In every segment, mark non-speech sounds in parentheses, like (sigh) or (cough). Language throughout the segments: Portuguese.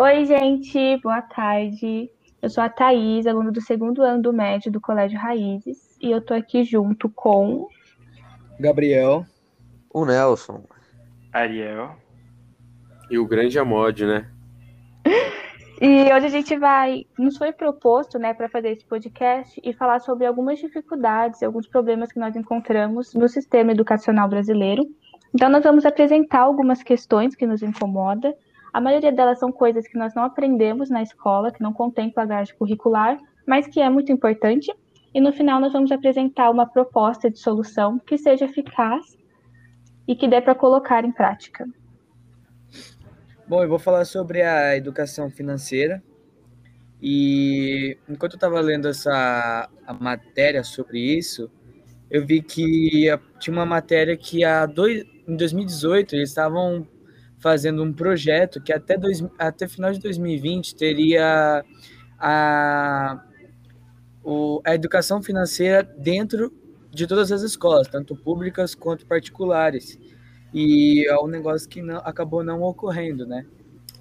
Oi, gente, boa tarde. Eu sou a Thaís, aluna do segundo ano do médio do Colégio Raízes, e eu tô aqui junto com. Gabriel. O Nelson. Ariel. E o grande Amod, né? (laughs) E hoje a gente vai. Nos foi proposto, né, para fazer esse podcast e falar sobre algumas dificuldades, alguns problemas que nós encontramos no sistema educacional brasileiro. Então, nós vamos apresentar algumas questões que nos incomodam a maioria delas são coisas que nós não aprendemos na escola, que não contempla a curricular, mas que é muito importante. E no final nós vamos apresentar uma proposta de solução que seja eficaz e que dê para colocar em prática. Bom, eu vou falar sobre a educação financeira. E enquanto eu estava lendo essa a matéria sobre isso, eu vi que tinha uma matéria que a dois, em 2018 eles estavam fazendo um projeto que até, dois, até final de 2020 teria a, o, a educação financeira dentro de todas as escolas, tanto públicas quanto particulares. E é um negócio que não, acabou não ocorrendo, né?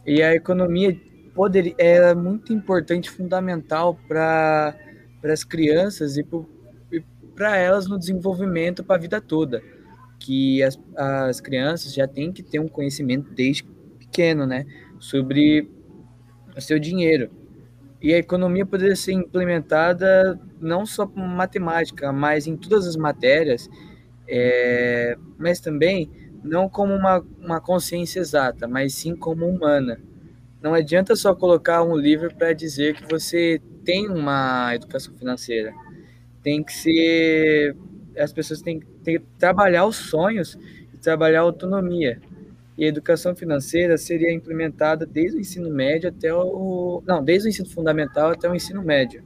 E a economia poder, é muito importante, fundamental para as crianças e para elas no desenvolvimento para a vida toda que as, as crianças já têm que ter um conhecimento desde pequeno, né, sobre o seu dinheiro. E a economia poderia ser implementada não só com matemática, mas em todas as matérias, é, mas também não como uma, uma consciência exata, mas sim como humana. Não adianta só colocar um livro para dizer que você tem uma educação financeira. Tem que ser as pessoas têm, têm que trabalhar os sonhos e trabalhar a autonomia. E a educação financeira seria implementada desde o ensino médio até o. Não, desde o ensino fundamental até o ensino médio.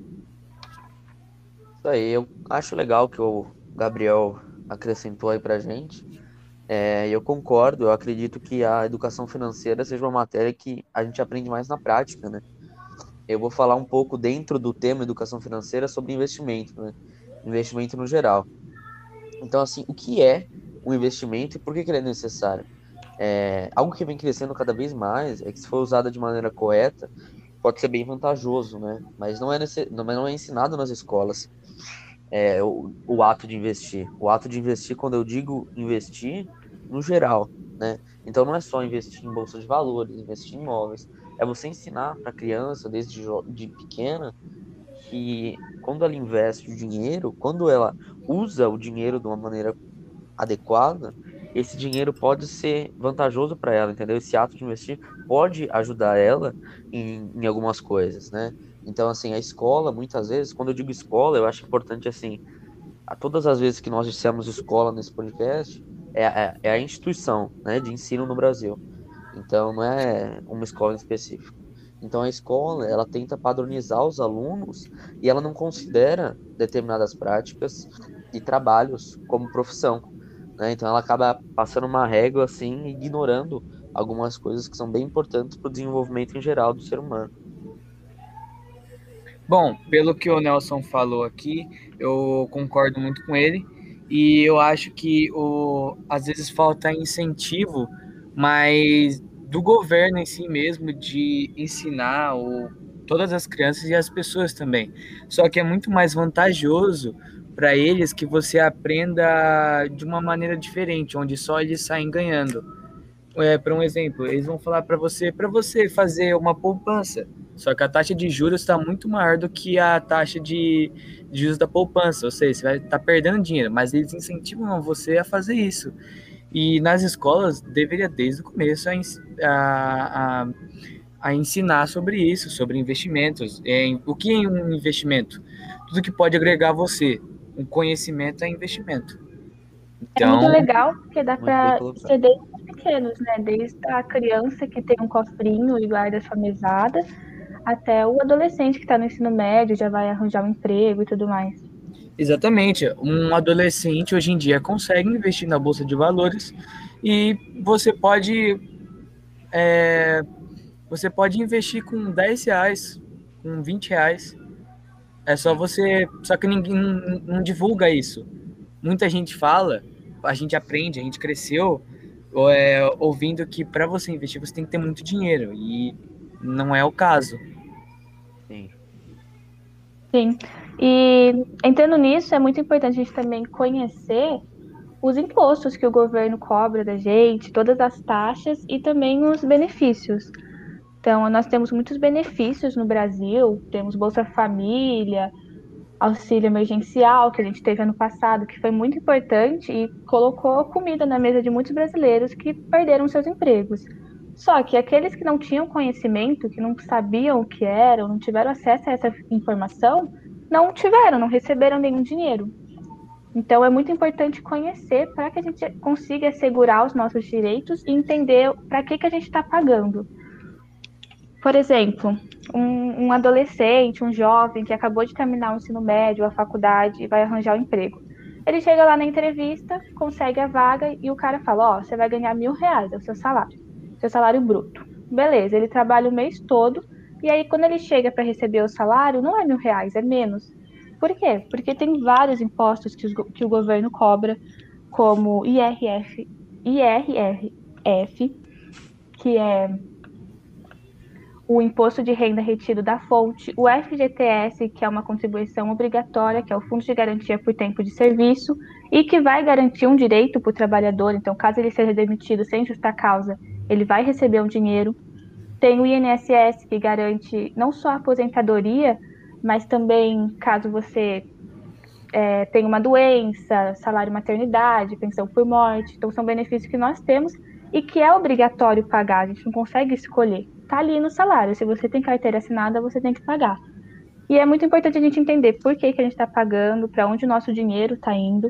Isso aí, eu acho legal que o Gabriel acrescentou aí pra gente. É, eu concordo, eu acredito que a educação financeira seja uma matéria que a gente aprende mais na prática, né? Eu vou falar um pouco dentro do tema educação financeira sobre investimento, né? Investimento no geral. Então, assim, o que é um investimento e por que, que ele é necessário? É, algo que vem crescendo cada vez mais é que se for usada de maneira correta, pode ser bem vantajoso, né? Mas não é, nesse, não é ensinado nas escolas é, o, o ato de investir. O ato de investir, quando eu digo investir, no geral, né? Então não é só investir em bolsa de valores, investir em imóveis. É você ensinar para a criança, desde de pequena, que quando ela investe o dinheiro, quando ela usa o dinheiro de uma maneira adequada, esse dinheiro pode ser vantajoso para ela, entendeu? Esse ato de investir pode ajudar ela em, em algumas coisas, né? Então, assim, a escola, muitas vezes, quando eu digo escola, eu acho importante, assim, a todas as vezes que nós dissemos escola nesse podcast, é, é, é a instituição né, de ensino no Brasil. Então, não é uma escola em específico. Então a escola, ela tenta padronizar os alunos e ela não considera determinadas práticas e trabalhos como profissão. Né? Então ela acaba passando uma régua assim, ignorando algumas coisas que são bem importantes para o desenvolvimento em geral do ser humano. Bom, pelo que o Nelson falou aqui, eu concordo muito com ele e eu acho que o, às vezes falta incentivo, mas do governo em si mesmo de ensinar o, todas as crianças e as pessoas também. Só que é muito mais vantajoso para eles que você aprenda de uma maneira diferente, onde só eles saem ganhando. É, para um exemplo, eles vão falar para você, para você fazer uma poupança. Só que a taxa de juros está muito maior do que a taxa de, de juros da poupança. Ou seja, você vai estar tá perdendo dinheiro, mas eles incentivam você a fazer isso. E nas escolas deveria desde o começo a, a, a ensinar sobre isso, sobre investimentos. É, o que é um investimento? Tudo que pode agregar você. Um conhecimento é investimento. Então, é muito então, legal, porque dá para ser desde os pequenos, né? Desde a criança que tem um cofrinho e guarda sua mesada, até o adolescente que está no ensino médio, já vai arranjar um emprego e tudo mais. Exatamente. Um adolescente hoje em dia consegue investir na bolsa de valores e você pode é, você pode investir com 10 reais, com 20 reais. É só você. Só que ninguém não, não divulga isso. Muita gente fala, a gente aprende, a gente cresceu é, ouvindo que para você investir você tem que ter muito dinheiro. E não é o caso. Sim. Sim. E entrando nisso, é muito importante a gente também conhecer os impostos que o governo cobra da gente, todas as taxas e também os benefícios. Então, nós temos muitos benefícios no Brasil, temos Bolsa Família, auxílio emergencial que a gente teve ano passado, que foi muito importante e colocou comida na mesa de muitos brasileiros que perderam seus empregos. Só que aqueles que não tinham conhecimento, que não sabiam o que era, não tiveram acesso a essa informação, não tiveram, não receberam nenhum dinheiro. Então é muito importante conhecer para que a gente consiga assegurar os nossos direitos e entender para que, que a gente está pagando. Por exemplo, um, um, adolescente, um jovem que acabou de terminar o ensino médio, a faculdade e vai arranjar um emprego. Ele chega lá na entrevista, consegue a vaga e o cara fala: Ó, oh, você vai ganhar mil reais, é o seu salário, seu salário bruto. Beleza, ele trabalha o mês todo e aí quando ele chega para receber o salário, não é mil reais, é menos. Por quê? Porque tem vários impostos que, os, que o governo cobra, como IRF, IRRF, que é o imposto de renda retido da fonte, o FGTS, que é uma contribuição obrigatória, que é o Fundo de Garantia por Tempo de Serviço, e que vai garantir um direito para o trabalhador, então, caso ele seja demitido sem justa causa, ele vai receber um dinheiro. Tem o INSS, que garante não só a aposentadoria, mas também caso você é, tenha uma doença, salário maternidade, pensão por morte. Então, são benefícios que nós temos e que é obrigatório pagar, a gente não consegue escolher. Está ali no salário. Se você tem carteira assinada, você tem que pagar. E é muito importante a gente entender por que, que a gente está pagando, para onde o nosso dinheiro está indo,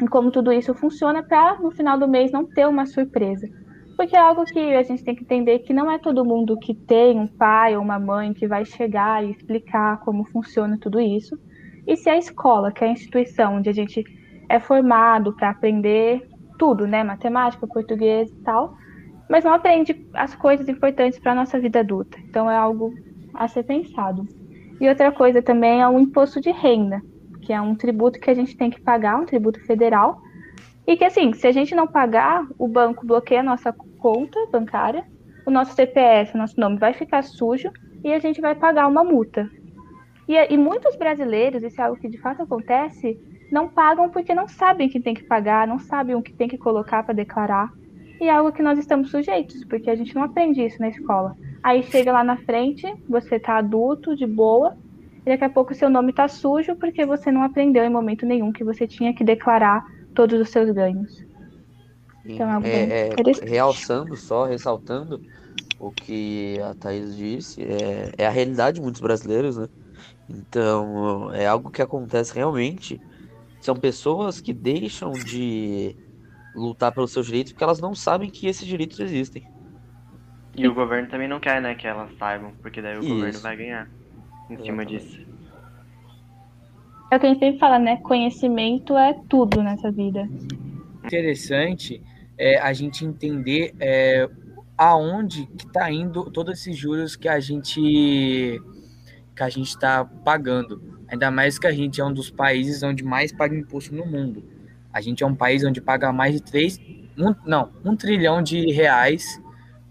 e como tudo isso funciona para no final do mês não ter uma surpresa. Porque é algo que a gente tem que entender que não é todo mundo que tem um pai ou uma mãe que vai chegar e explicar como funciona tudo isso. E se a escola, que é a instituição onde a gente é formado para aprender tudo, né, matemática, português e tal, mas não aprende as coisas importantes para a nossa vida adulta. Então é algo a ser pensado. E outra coisa também é o imposto de renda, que é um tributo que a gente tem que pagar, um tributo federal, e que assim, se a gente não pagar, o banco bloqueia a nossa conta bancária, o nosso CPF, o nosso nome vai ficar sujo e a gente vai pagar uma multa. E, e muitos brasileiros, isso é algo que de fato acontece, não pagam porque não sabem que tem que pagar, não sabem o que tem que colocar para declarar. E é algo que nós estamos sujeitos, porque a gente não aprende isso na escola. Aí chega lá na frente, você tá adulto, de boa, e daqui a pouco seu nome tá sujo porque você não aprendeu em momento nenhum que você tinha que declarar todos os seus ganhos. Então, é, é, é realçando só, ressaltando o que a Thaís disse, é, é a realidade de muitos brasileiros, né? Então, é algo que acontece realmente. São pessoas que deixam de lutar pelos seus direitos porque elas não sabem que esses direitos existem. E o governo também não quer, né, que elas saibam, porque daí o Isso. governo vai ganhar em Exatamente. cima disso. É o que a gente sempre fala, né? Conhecimento é tudo nessa vida. Interessante é a gente entender é, aonde que está indo todos esses juros que a gente que a gente está pagando. Ainda mais que a gente é um dos países onde mais paga imposto no mundo. A gente é um país onde paga mais de 3, um, não, um trilhão de reais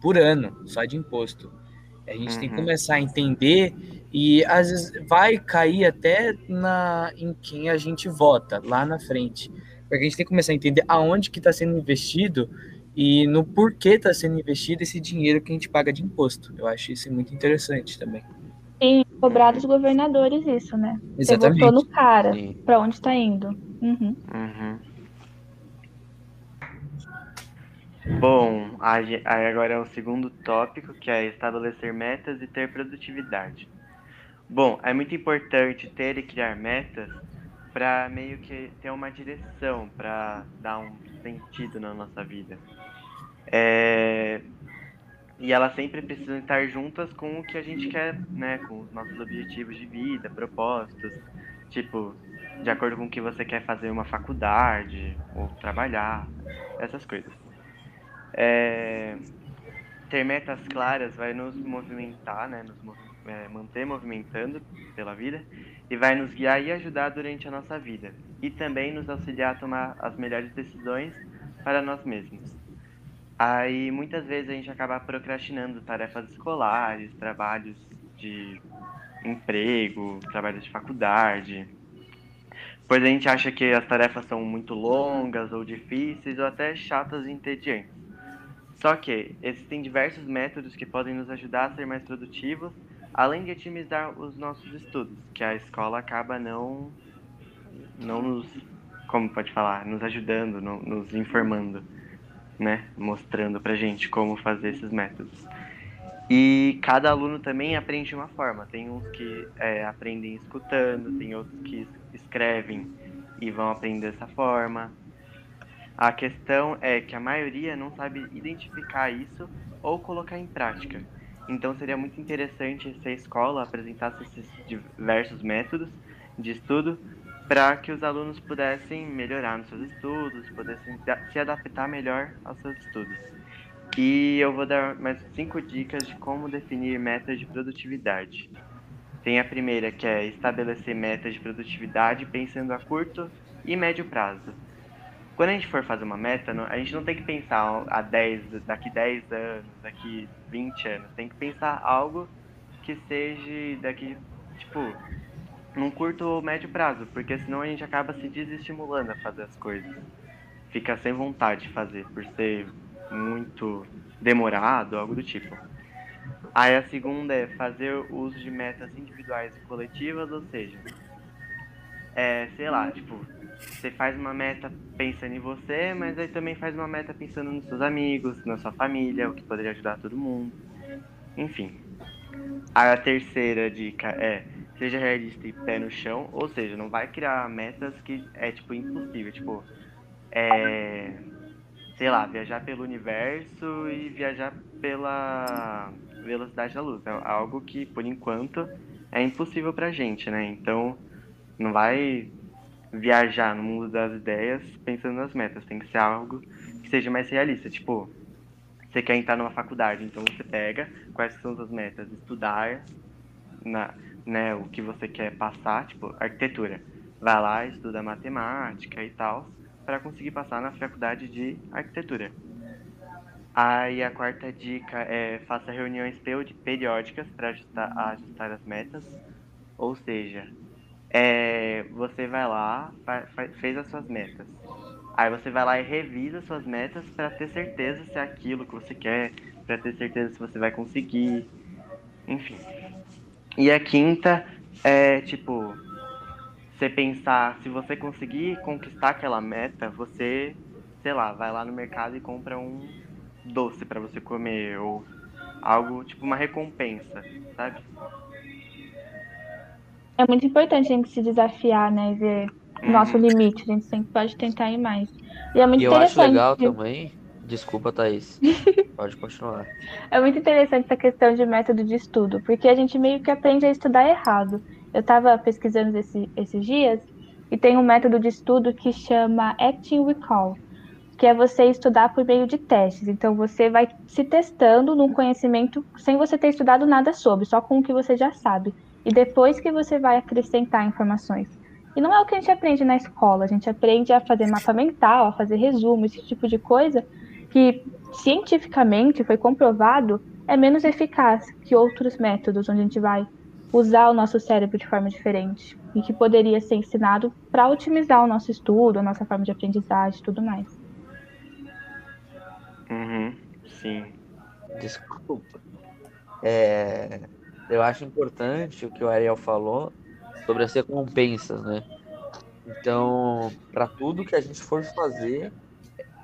por ano só de imposto. A gente uhum. tem que uhum. começar a entender e às vezes vai cair até na, em quem a gente vota lá na frente. Porque a gente tem que começar a entender aonde que está sendo investido e no porquê está sendo investido esse dinheiro que a gente paga de imposto. Eu acho isso muito interessante também. E cobrar dos governadores isso, né? Exatamente. Você votou no cara, para onde está indo. Uhum. Uhum. Bom, aí agora é o segundo tópico, que é estabelecer metas e ter produtividade. Bom, é muito importante ter e criar metas para meio que ter uma direção, para dar um sentido na nossa vida. É... E elas sempre precisam estar juntas com o que a gente quer, né? Com os nossos objetivos de vida, propósitos. Tipo, de acordo com o que você quer fazer uma faculdade, ou trabalhar, essas coisas. É... Ter metas claras vai nos movimentar, né? Nos movimentar é, manter movimentando pela vida e vai nos guiar e ajudar durante a nossa vida e também nos auxiliar a tomar as melhores decisões para nós mesmos. Aí muitas vezes a gente acaba procrastinando tarefas escolares, trabalhos de emprego, trabalhos de faculdade. Pois a gente acha que as tarefas são muito longas ou difíceis ou até chatas e entediantes. Só que existem diversos métodos que podem nos ajudar a ser mais produtivos, além de otimizar os nossos estudos, que a escola acaba não não nos como pode falar, nos ajudando, no, nos informando, né, mostrando pra gente como fazer esses métodos. E cada aluno também aprende de uma forma. Tem uns que é, aprendem escutando, tem outros que escrevem e vão aprender dessa forma. A questão é que a maioria não sabe identificar isso ou colocar em prática. Então seria muito interessante se a escola apresentasse esses diversos métodos de estudo para que os alunos pudessem melhorar nos seus estudos, pudessem se adaptar melhor aos seus estudos. E eu vou dar mais cinco dicas de como definir metas de produtividade. Tem a primeira, que é estabelecer metas de produtividade pensando a curto e médio prazo. Quando a gente for fazer uma meta, a gente não tem que pensar a 10, daqui 10 anos, daqui 20 anos. Tem que pensar algo que seja daqui, tipo, num curto ou médio prazo, porque senão a gente acaba se desestimulando a fazer as coisas. Fica sem vontade de fazer, por ser muito demorado, algo do tipo. Aí a segunda é fazer uso de metas individuais e coletivas, ou seja, é, sei lá, tipo, você faz uma meta pensando em você, mas aí também faz uma meta pensando nos seus amigos, na sua família, o que poderia ajudar todo mundo. Enfim. A terceira dica é seja realista e pé no chão, ou seja, não vai criar metas que é tipo impossível, tipo, é, sei lá, viajar pelo universo e viajar pela velocidade da luz. É algo que, por enquanto, é impossível pra gente, né? Então, não vai viajar no mundo das ideias pensando nas metas. Tem que ser algo que seja mais realista. Tipo, você quer entrar numa faculdade, então você pega quais são as metas. Estudar na, né, o que você quer passar, tipo, arquitetura. Vai lá, estuda matemática e tal para conseguir passar na faculdade de arquitetura. Aí a quarta dica é faça reuniões periódicas para ajustar, ajustar as metas. Ou seja, é, você vai lá, fez as suas metas. Aí você vai lá e revisa suas metas para ter certeza se é aquilo que você quer, para ter certeza se você vai conseguir. Enfim. E a quinta é tipo, você pensar, se você conseguir conquistar aquela meta, você, sei lá, vai lá no mercado e compra um doce para você comer ou algo tipo uma recompensa, sabe? É muito importante a gente se desafiar, né, e ver o nosso uhum. limite, a gente sempre pode tentar ir mais. E é muito e eu acho legal também, desculpa, Thaís, (laughs) pode continuar. É muito interessante essa questão de método de estudo, porque a gente meio que aprende a estudar errado. Eu estava pesquisando esse, esses dias e tem um método de estudo que chama Acting Recall, que é você estudar por meio de testes. Então você vai se testando num conhecimento sem você ter estudado nada sobre, só com o que você já sabe. E depois que você vai acrescentar informações. E não é o que a gente aprende na escola, a gente aprende a fazer mapa mental, a fazer resumo, esse tipo de coisa que cientificamente foi comprovado é menos eficaz que outros métodos onde a gente vai usar o nosso cérebro de forma diferente e que poderia ser ensinado para otimizar o nosso estudo, a nossa forma de aprendizagem e tudo mais. Uhum, sim. Desculpa. É, eu acho importante o que o Ariel falou sobre as recompensas, né? Então, para tudo que a gente for fazer,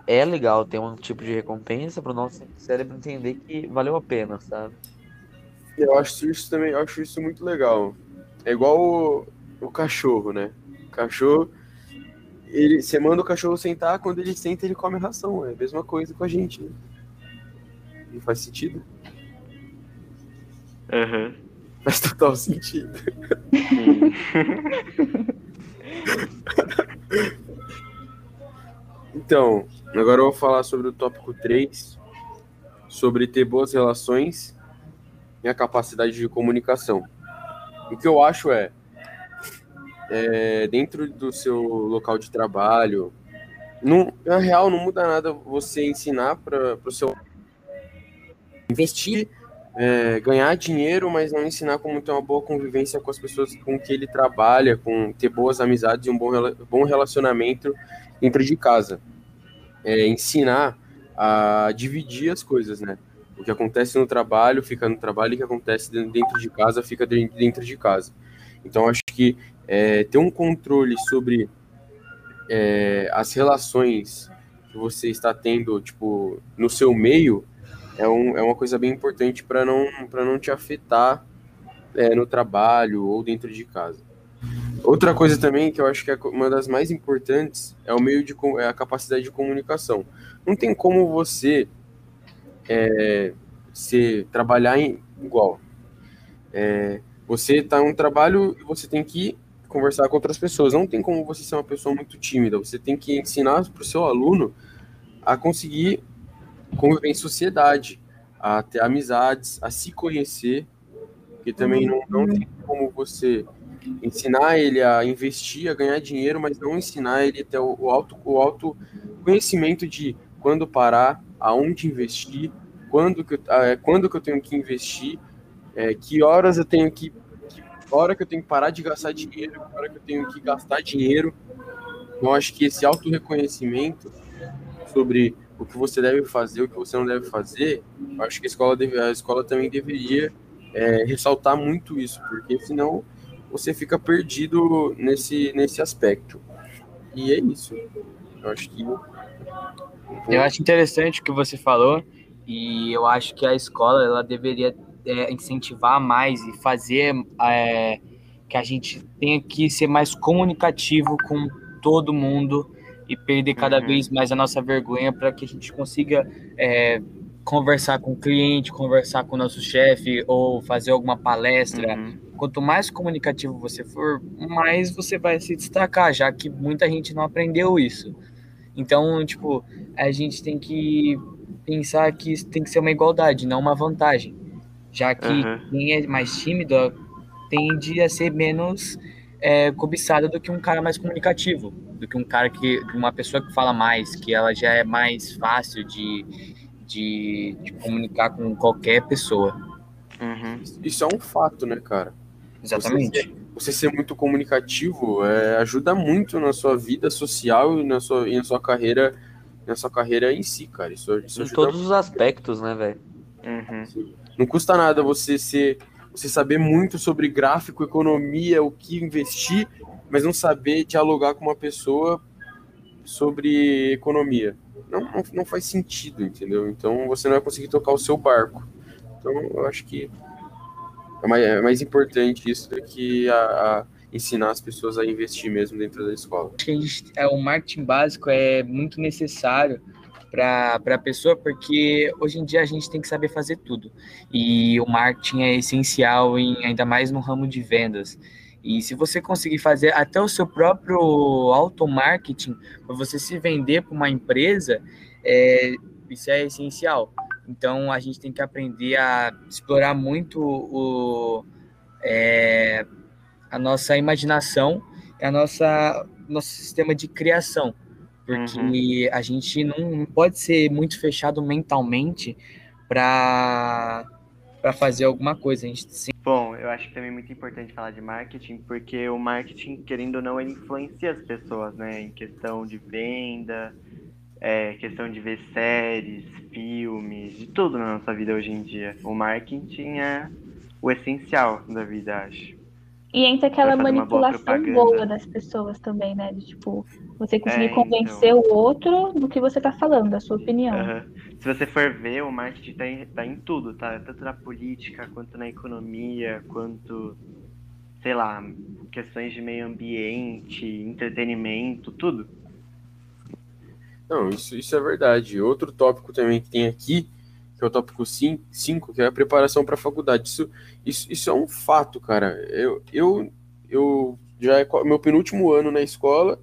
é legal ter um tipo de recompensa para o nosso cérebro entender que valeu a pena, sabe? Eu acho isso também, acho isso muito legal. É igual o, o cachorro, né? O cachorro, ele, você manda o cachorro sentar, quando ele senta, ele come ração. É a mesma coisa com a gente, né? Não faz sentido? Uhum. Faz total sentido. então, agora eu vou falar sobre o tópico 3, sobre ter boas relações minha capacidade de comunicação. O que eu acho é, é dentro do seu local de trabalho, não, na real, não muda nada você ensinar para o seu investir, é, ganhar dinheiro, mas não ensinar como ter uma boa convivência com as pessoas com que ele trabalha, com ter boas amizades e um bom, bom relacionamento dentro de casa. É, ensinar a dividir as coisas, né? O que acontece no trabalho fica no trabalho e o que acontece dentro de casa fica dentro de casa. Então, acho que é, ter um controle sobre é, as relações que você está tendo, tipo, no seu meio, é, um, é uma coisa bem importante para não, não te afetar é, no trabalho ou dentro de casa. Outra coisa também que eu acho que é uma das mais importantes é o meio de é a capacidade de comunicação. Não tem como você é, se trabalhar em igual. É, você está em um trabalho e você tem que conversar com outras pessoas. Não tem como você ser uma pessoa muito tímida. Você tem que ensinar para o seu aluno a conseguir conviver em sociedade, a ter amizades, a se conhecer, porque também não, não tem como você ensinar ele a investir, a ganhar dinheiro, mas não ensinar ele a ter o, o, auto, o auto conhecimento de quando parar, aonde investir, quando que, é, quando que eu tenho que investir, é, que horas eu tenho que hora que eu tenho que parar de gastar dinheiro, hora que eu tenho que gastar dinheiro. Eu acho que esse auto-reconhecimento sobre o que você deve fazer, o que você não deve fazer, acho que a escola, deve, a escola também deveria é, ressaltar muito isso, porque senão você fica perdido nesse, nesse aspecto. E é isso. Eu acho que. Eu acho interessante o que você falou, e eu acho que a escola ela deveria é, incentivar mais e fazer é, que a gente tenha que ser mais comunicativo com todo mundo e perder cada uhum. vez mais a nossa vergonha para que a gente consiga é, conversar com o cliente, conversar com o nosso chefe ou fazer alguma palestra. Uhum. Quanto mais comunicativo você for, mais você vai se destacar, já que muita gente não aprendeu isso. Então, tipo, a gente tem que pensar que isso tem que ser uma igualdade, não uma vantagem já que uhum. quem é mais tímido tende a ser menos é, cobiçada do que um cara mais comunicativo, do que um cara que, uma pessoa que fala mais, que ela já é mais fácil de, de, de comunicar com qualquer pessoa. Uhum. Isso é um fato, né, cara? Exatamente. Você ser, você ser muito comunicativo é, ajuda muito na sua vida social e na sua, e na sua carreira na sua carreira em si, cara. Isso, isso em todos muito. os aspectos, né, velho? Uhum. Não custa nada você ser, você saber muito sobre gráfico, economia, o que investir, mas não saber dialogar com uma pessoa sobre economia. Não, não, não faz sentido, entendeu? Então você não vai conseguir tocar o seu barco. Então eu acho que é mais, é mais importante isso do que a, a ensinar as pessoas a investir mesmo dentro da escola. Acho que gente, é, o marketing básico é muito necessário para a pessoa, porque hoje em dia a gente tem que saber fazer tudo. E o marketing é essencial, em, ainda mais no ramo de vendas. E se você conseguir fazer até o seu próprio auto-marketing, para você se vender para uma empresa, é, isso é essencial. Então a gente tem que aprender a explorar muito o, é, a nossa imaginação, a nossa nosso sistema de criação porque uhum. a gente não pode ser muito fechado mentalmente para para fazer alguma coisa. A gente sim... Bom, eu acho que também é muito importante falar de marketing, porque o marketing, querendo ou não, ele influencia as pessoas, né? Em questão de venda, é, questão de ver séries, filmes, de tudo na nossa vida hoje em dia. O marketing é o essencial da vida, acho. E entra aquela manipulação boa das pessoas também, né? De tipo, você conseguir é, convencer então... o outro do que você tá falando, da sua opinião. Uhum. Se você for ver, o marketing tá em, tá em tudo, tá? Tanto na política, quanto na economia, quanto, sei lá, questões de meio ambiente, entretenimento, tudo. Não, isso, isso é verdade. Outro tópico também que tem aqui que é o tópico 5, que é a preparação para a faculdade. Isso, isso, isso é um fato, cara. Eu, eu, eu já é meu penúltimo ano na escola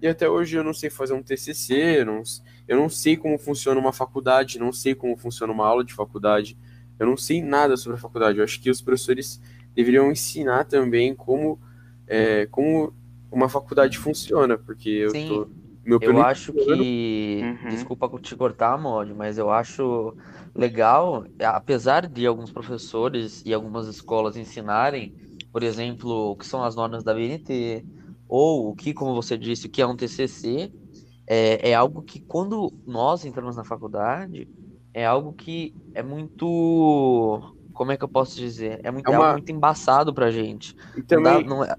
e até hoje eu não sei fazer um TCC, eu não, eu não sei como funciona uma faculdade, não sei como funciona uma aula de faculdade, eu não sei nada sobre a faculdade. Eu acho que os professores deveriam ensinar também como, é, como uma faculdade funciona, porque eu Sim. tô Meu Eu acho que. Uhum. Desculpa te cortar, Mod, mas eu acho legal, apesar de alguns professores e algumas escolas ensinarem, por exemplo, o que são as normas da BNT, ou o que, como você disse, o que é um TCC, é, é algo que quando nós entramos na faculdade, é algo que é muito. Como é que eu posso dizer? É, muito, É é uma- muito embaçado pra gente. E Não dá- também, não é-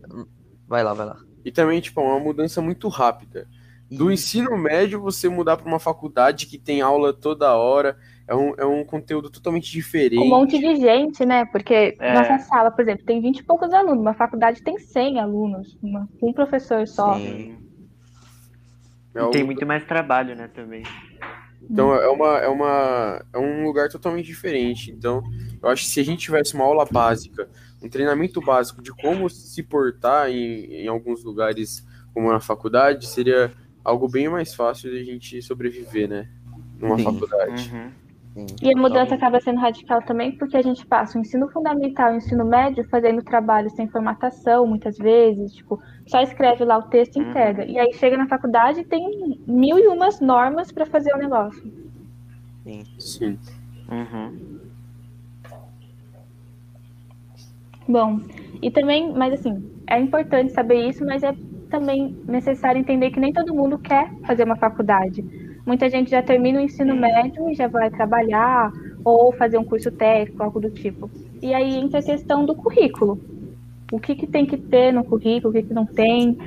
Vai lá, vai lá. e também, tipo, é uma mudança muito rápida. Do ensino médio, você mudar para uma faculdade que tem aula toda hora, é um, é um conteúdo totalmente diferente. Um monte de gente, né? Porque É. nossa sala, por exemplo, tem 20 e poucos alunos, uma faculdade tem 100 alunos, uma- um professor só. Sim. É E algo- tem muito mais trabalho, né, também. Então é uma, é uma é um lugar totalmente diferente. Então, eu acho que se a gente tivesse uma aula básica, um treinamento básico de como se portar em, em alguns lugares, como na faculdade, seria algo bem mais fácil de a gente sobreviver, né? Numa Sim. faculdade. Uhum. Sim. E a mudança acaba sendo radical também porque a gente passa o ensino fundamental e o ensino médio fazendo trabalho sem formatação, muitas vezes, tipo, só escreve lá o texto e Uhum. entrega. E aí chega na faculdade e tem mil e umas normas para fazer o negócio. Sim. Uhum. Bom, e também, mas assim, é importante saber isso, mas é também necessário entender que nem todo mundo quer fazer uma faculdade. Muita gente já termina o ensino médio e já vai trabalhar ou fazer um curso técnico, algo do tipo. E aí entra a questão do currículo. O que, que tem que ter no currículo, o que, que não tem.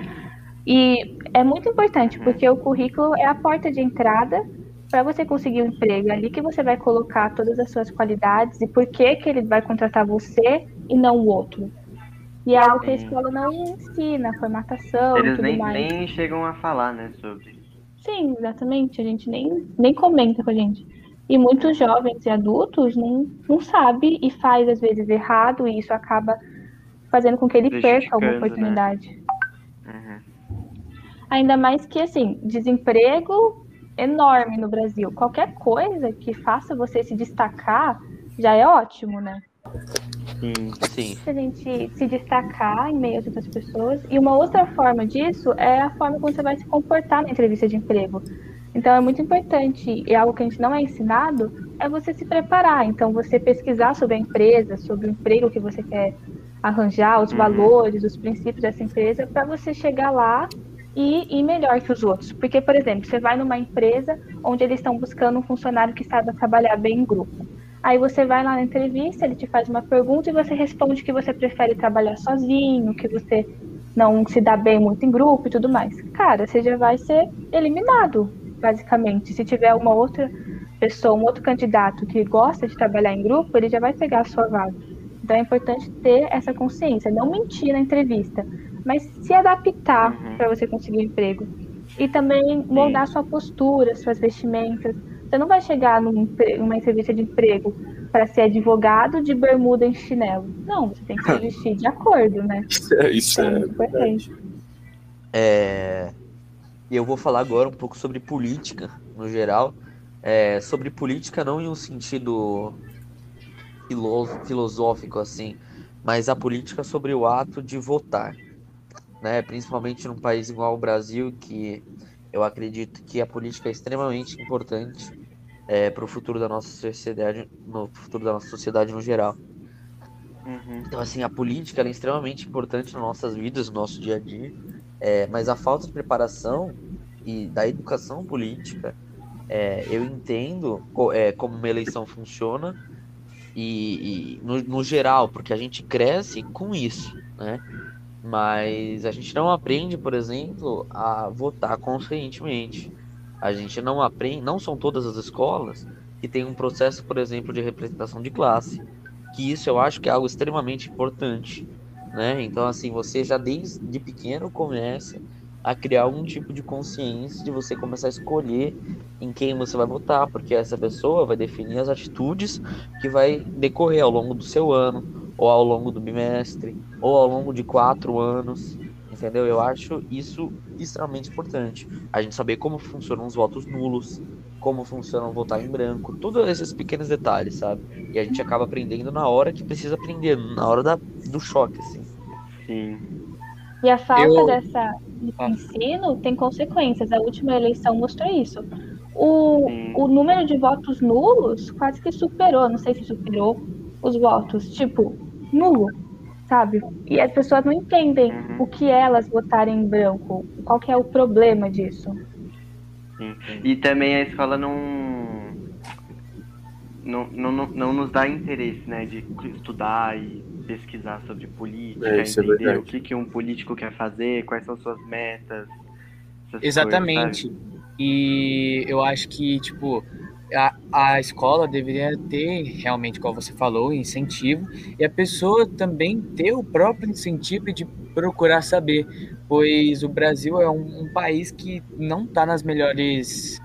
E é muito importante, porque o currículo é a porta de entrada para você conseguir um emprego. É ali que você vai colocar todas as suas qualidades e por que, que ele vai contratar você e não o outro. E é algo que a escola não ensina, formatação e Eles tudo nem, mais. nem chegam a falar, né, sobre. Sim, exatamente. A gente nem, nem comenta com a gente. E muitos jovens e adultos não, não sabem e faz às vezes errado e isso acaba fazendo com que ele perca uma Prejudicando, né? oportunidade. Uhum. Ainda mais que, assim, desemprego enorme no Brasil. Qualquer coisa que faça você se destacar já é ótimo, né? Sim. sim. Se a gente se destacar em meio a outras pessoas. E uma outra forma disso é a forma como você vai se comportar na entrevista de emprego. Então é muito importante, e algo que a gente não é ensinado, é você se preparar. Então você pesquisar sobre a empresa, sobre o emprego que você quer arranjar, os Uhum. valores, os princípios dessa empresa, para você chegar lá e ir melhor que os outros. Porque, por exemplo, você vai numa empresa onde eles estão buscando um funcionário que saiba trabalhar bem em grupo. Aí você vai lá na entrevista, ele te faz uma pergunta e você responde que você prefere trabalhar sozinho, que você não se dá bem muito em grupo e tudo mais. Cara, você já vai ser eliminado, basicamente. Se tiver uma outra pessoa, um outro candidato que gosta de trabalhar em grupo, ele já vai pegar a sua vaga. Então é importante ter essa consciência, não mentir na entrevista, mas se adaptar Uhum. para você conseguir um emprego. E também moldar sua postura, suas vestimentas. Você não vai chegar num numa entrevista de emprego para ser advogado de bermuda e chinelo. Não, você tem que se vestir de acordo, né? Isso (laughs) é, isso É é muito importante. É, E eu vou falar agora um pouco sobre política, no geral. É, sobre política não em um sentido filo- filosófico, assim, mas a política sobre o ato de votar. Né? Principalmente num país igual ao Brasil, que eu acredito que a política é extremamente importante para o futuro da nossa sociedade, no futuro da nossa sociedade no geral. Uhum. Então, assim, a política é extremamente importante nas nossas vidas, no nosso dia a dia, é, mas a falta de preparação e da educação política, é, eu entendo co- é, como uma eleição funciona e, e no, no geral, porque a gente cresce com isso, né? Mas a gente não aprende, por exemplo, a votar conscientemente. A gente não aprende, não são todas as escolas que têm um processo, por exemplo, de representação de classe que isso eu acho que é algo extremamente importante, né? Então, assim, você já desde pequeno começa a criar algum tipo de consciência de você começar a escolher em quem você vai votar, porque essa pessoa vai definir as atitudes que vai decorrer ao longo do seu ano, ou ao longo do bimestre, ou ao longo de quatro anos, entendeu? Eu acho isso extremamente importante. A gente saber como funcionam os votos nulos, como funciona o votar em branco, todos esses pequenos detalhes, sabe? E a gente acaba aprendendo na hora que precisa aprender, na hora da, do choque, assim. Sim. E a falta Eu- dessa. no ensino tem consequências. A última eleição mostrou isso. O, o número de votos nulos quase que superou, não sei se superou os votos, tipo, nulo, sabe? E as pessoas não entendem Uhum. o que é elas votarem em branco, qual que é o problema disso. Sim. E também a escola não não, não, não, nos dá interesse, né, de estudar e pesquisar sobre política, É, é entender verdade. o que, que um político quer fazer, quais são suas metas. essas Exatamente. coisas, E eu acho que, tipo, a, a escola deveria ter realmente, como você falou, incentivo, e a pessoa também ter o próprio incentivo de procurar saber, pois o Brasil é um, um país que não está nas melhores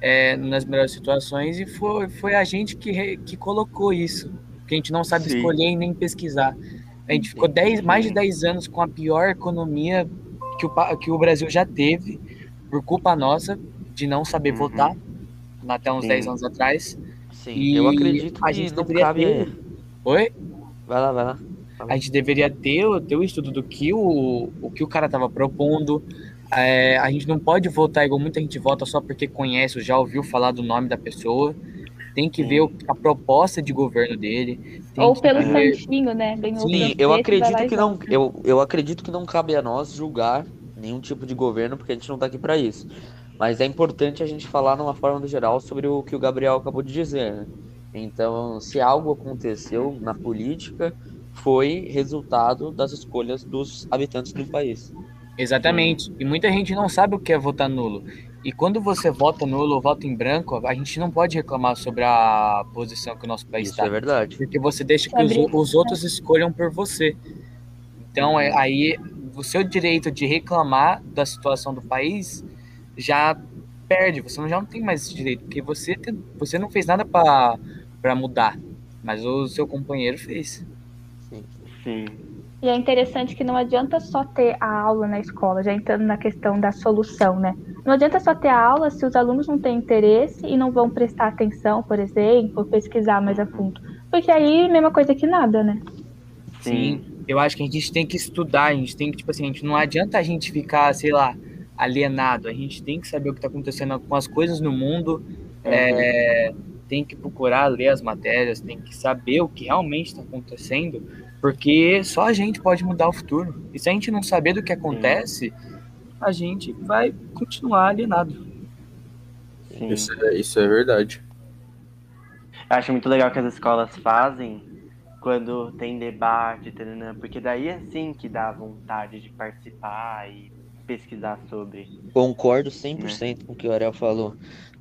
é, nas melhores situações e foi, foi a gente que, que colocou isso, que a gente não sabe Sim. escolher e nem pesquisar. A gente ficou 10, mais de 10 anos com a pior economia que o, que o Brasil já teve, por culpa nossa, de não saber Uhum. votar, até uns Sim. 10 anos atrás. Sim, E eu acredito a que gente não deveria cabe. ter- Oi? Vai lá, vai lá. A gente deveria ter, o- ter o estudo do que o, o que o cara estava propondo. É, a gente não pode votar igual muita gente vota só porque conhece ou já ouviu falar do nome da pessoa. Tem que Sim. ver o- a proposta de governo dele. tem Ou que pelo ver- santinho, né? Ganhou Sim, eu acredito que não. Eu, eu acredito que não cabe a nós julgar nenhum tipo de governo, porque a gente não tá aqui para isso. Mas é importante a gente falar numa forma geral sobre o que o Gabriel acabou de dizer, né? Então, se algo aconteceu na política, foi resultado das escolhas dos habitantes do país. Exatamente. E muita gente não sabe o que é votar nulo. E quando você vota nulo ou vota em branco, a gente não pode reclamar sobre a posição que o nosso país Isso está. é verdade. Porque você deixa que os, os outros escolham por você. Então, é, aí, o seu direito de reclamar da situação do país já perde. Você não- já não tem mais esse direito, porque você, tem- você não fez nada para mudar, mas o seu companheiro fez. Sim. E é interessante que não adianta só ter a aula na escola, já entrando na questão da solução, né? Não adianta só ter a aula se os alunos não têm interesse e não vão prestar atenção, por exemplo, pesquisar mais a fundo. Porque aí, é mesma coisa que nada, né? Sim. Eu acho que a gente tem que estudar, a gente tem que, tipo assim, a gente não adianta a gente ficar, sei lá, alienado. A gente tem que saber o que está acontecendo com as coisas no mundo, é, tem que procurar ler as matérias, tem que saber o que realmente está acontecendo, porque só a gente pode mudar o futuro. E se a gente não saber do que acontece, a gente vai continuar alienado. Isso é, isso é verdade. Eu acho muito legal que as escolas fazem quando tem debate, porque daí é sim que dá vontade de participar e pesquisar sobre. Concordo 100% com o que o Ariel falou.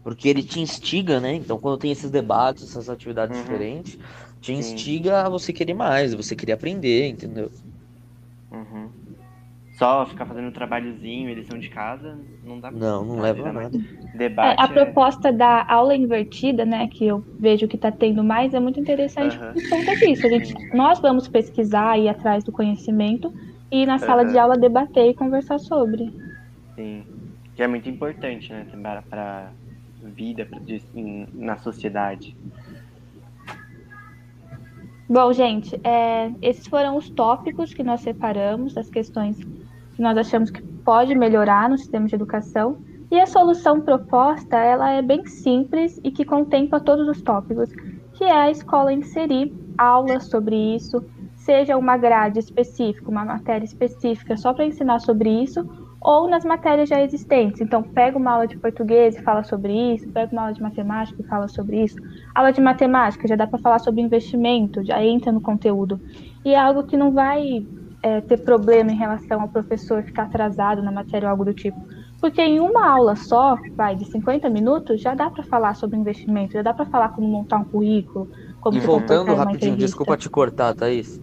Porque ele te instiga, né? Então, quando tem esses debates, essas atividades Uhum. diferentes, te Sim. instiga a você querer mais, você querer aprender, entendeu? Uhum. Só ficar fazendo um trabalhozinho, lição de casa, não dá Não, não leva a nada. mas É, Debate. a proposta da aula invertida, né, que eu vejo que tá tendo mais, é muito interessante Aham. por conta disso. A gente, nós vamos pesquisar, ir atrás do conhecimento e na sala de aula debater e conversar sobre. Sim. Que é muito importante, né? Para vida, pra, em- na sociedade. Bom, gente, é, esses foram os tópicos que nós separamos, as questões que nós achamos que pode melhorar no sistema de educação. E a solução proposta, ela é bem simples e que contempla todos os tópicos, que é a escola inserir aulas sobre isso, seja uma grade específica, uma matéria específica só para ensinar sobre isso, ou nas matérias já existentes. Então, pega uma aula de português e fala sobre isso, pega uma aula de matemática e fala sobre isso. Aula de matemática já dá para falar sobre investimento, já entra no conteúdo. E é algo que não vai é, ter problema em relação ao professor ficar atrasado na matéria ou algo do tipo. Porque em uma aula só, vai, de 50 minutos, já dá para falar sobre investimento, já dá para falar como montar um currículo, como E voltando rapidinho, desculpa te cortar, Thaís.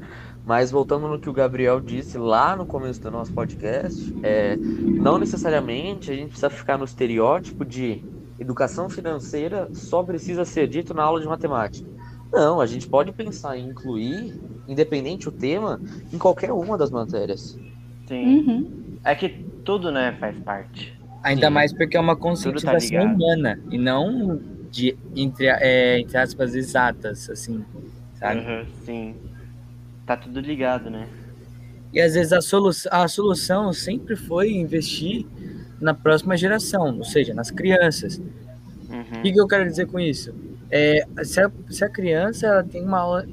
Mas voltando no que o Gabriel disse lá no começo do nosso podcast, é, não necessariamente a gente precisa ficar no estereótipo de educação financeira só precisa ser dito na aula de matemática. Não, a gente pode pensar em incluir, independente o tema, em qualquer uma das matérias. Sim. Uhum. É que tudo, né, faz parte. Ainda Sim. mais porque é uma tá conscientização ligado. humana e não de entre, é, entre aspas exatas, assim, sabe? Uhum, sim. Tá tudo ligado, né? E às vezes a, solu a solução sempre foi investir na próxima geração, ou seja, nas crianças. Uhum. O que, eu quero dizer com isso? É, se, a, se a criança ela tem uma aula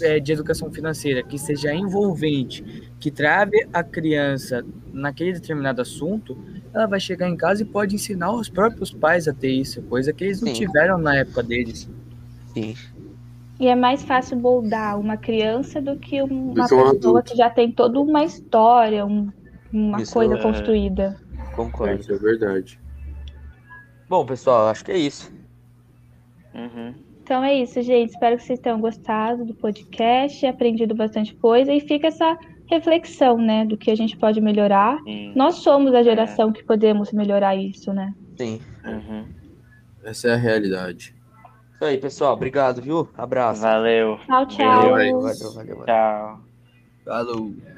é, de educação financeira que seja envolvente, que trave a criança naquele determinado assunto, ela vai chegar em casa e pode ensinar os próprios pais a ter isso, coisa que eles não Sim. tiveram na época deles. Sim. E é mais fácil moldar uma criança do que uma um pessoa adulto. que já tem toda uma história, um- uma Isso coisa é- construída. Concordo. Isso é verdade. Bom, pessoal, acho que é isso. Uhum. Então é isso, gente. Espero que vocês tenham gostado do podcast, aprendido bastante coisa e fica essa reflexão, né, do que a gente pode melhorar. Sim. Nós somos a geração que podemos melhorar isso, né? Sim. Uhum. Essa é a realidade. Isso aí, pessoal. Obrigado, viu? Abraço. Valeu. Tchau, tchau. Valeu, Valeu, valeu, valeu. Tchau. Falou!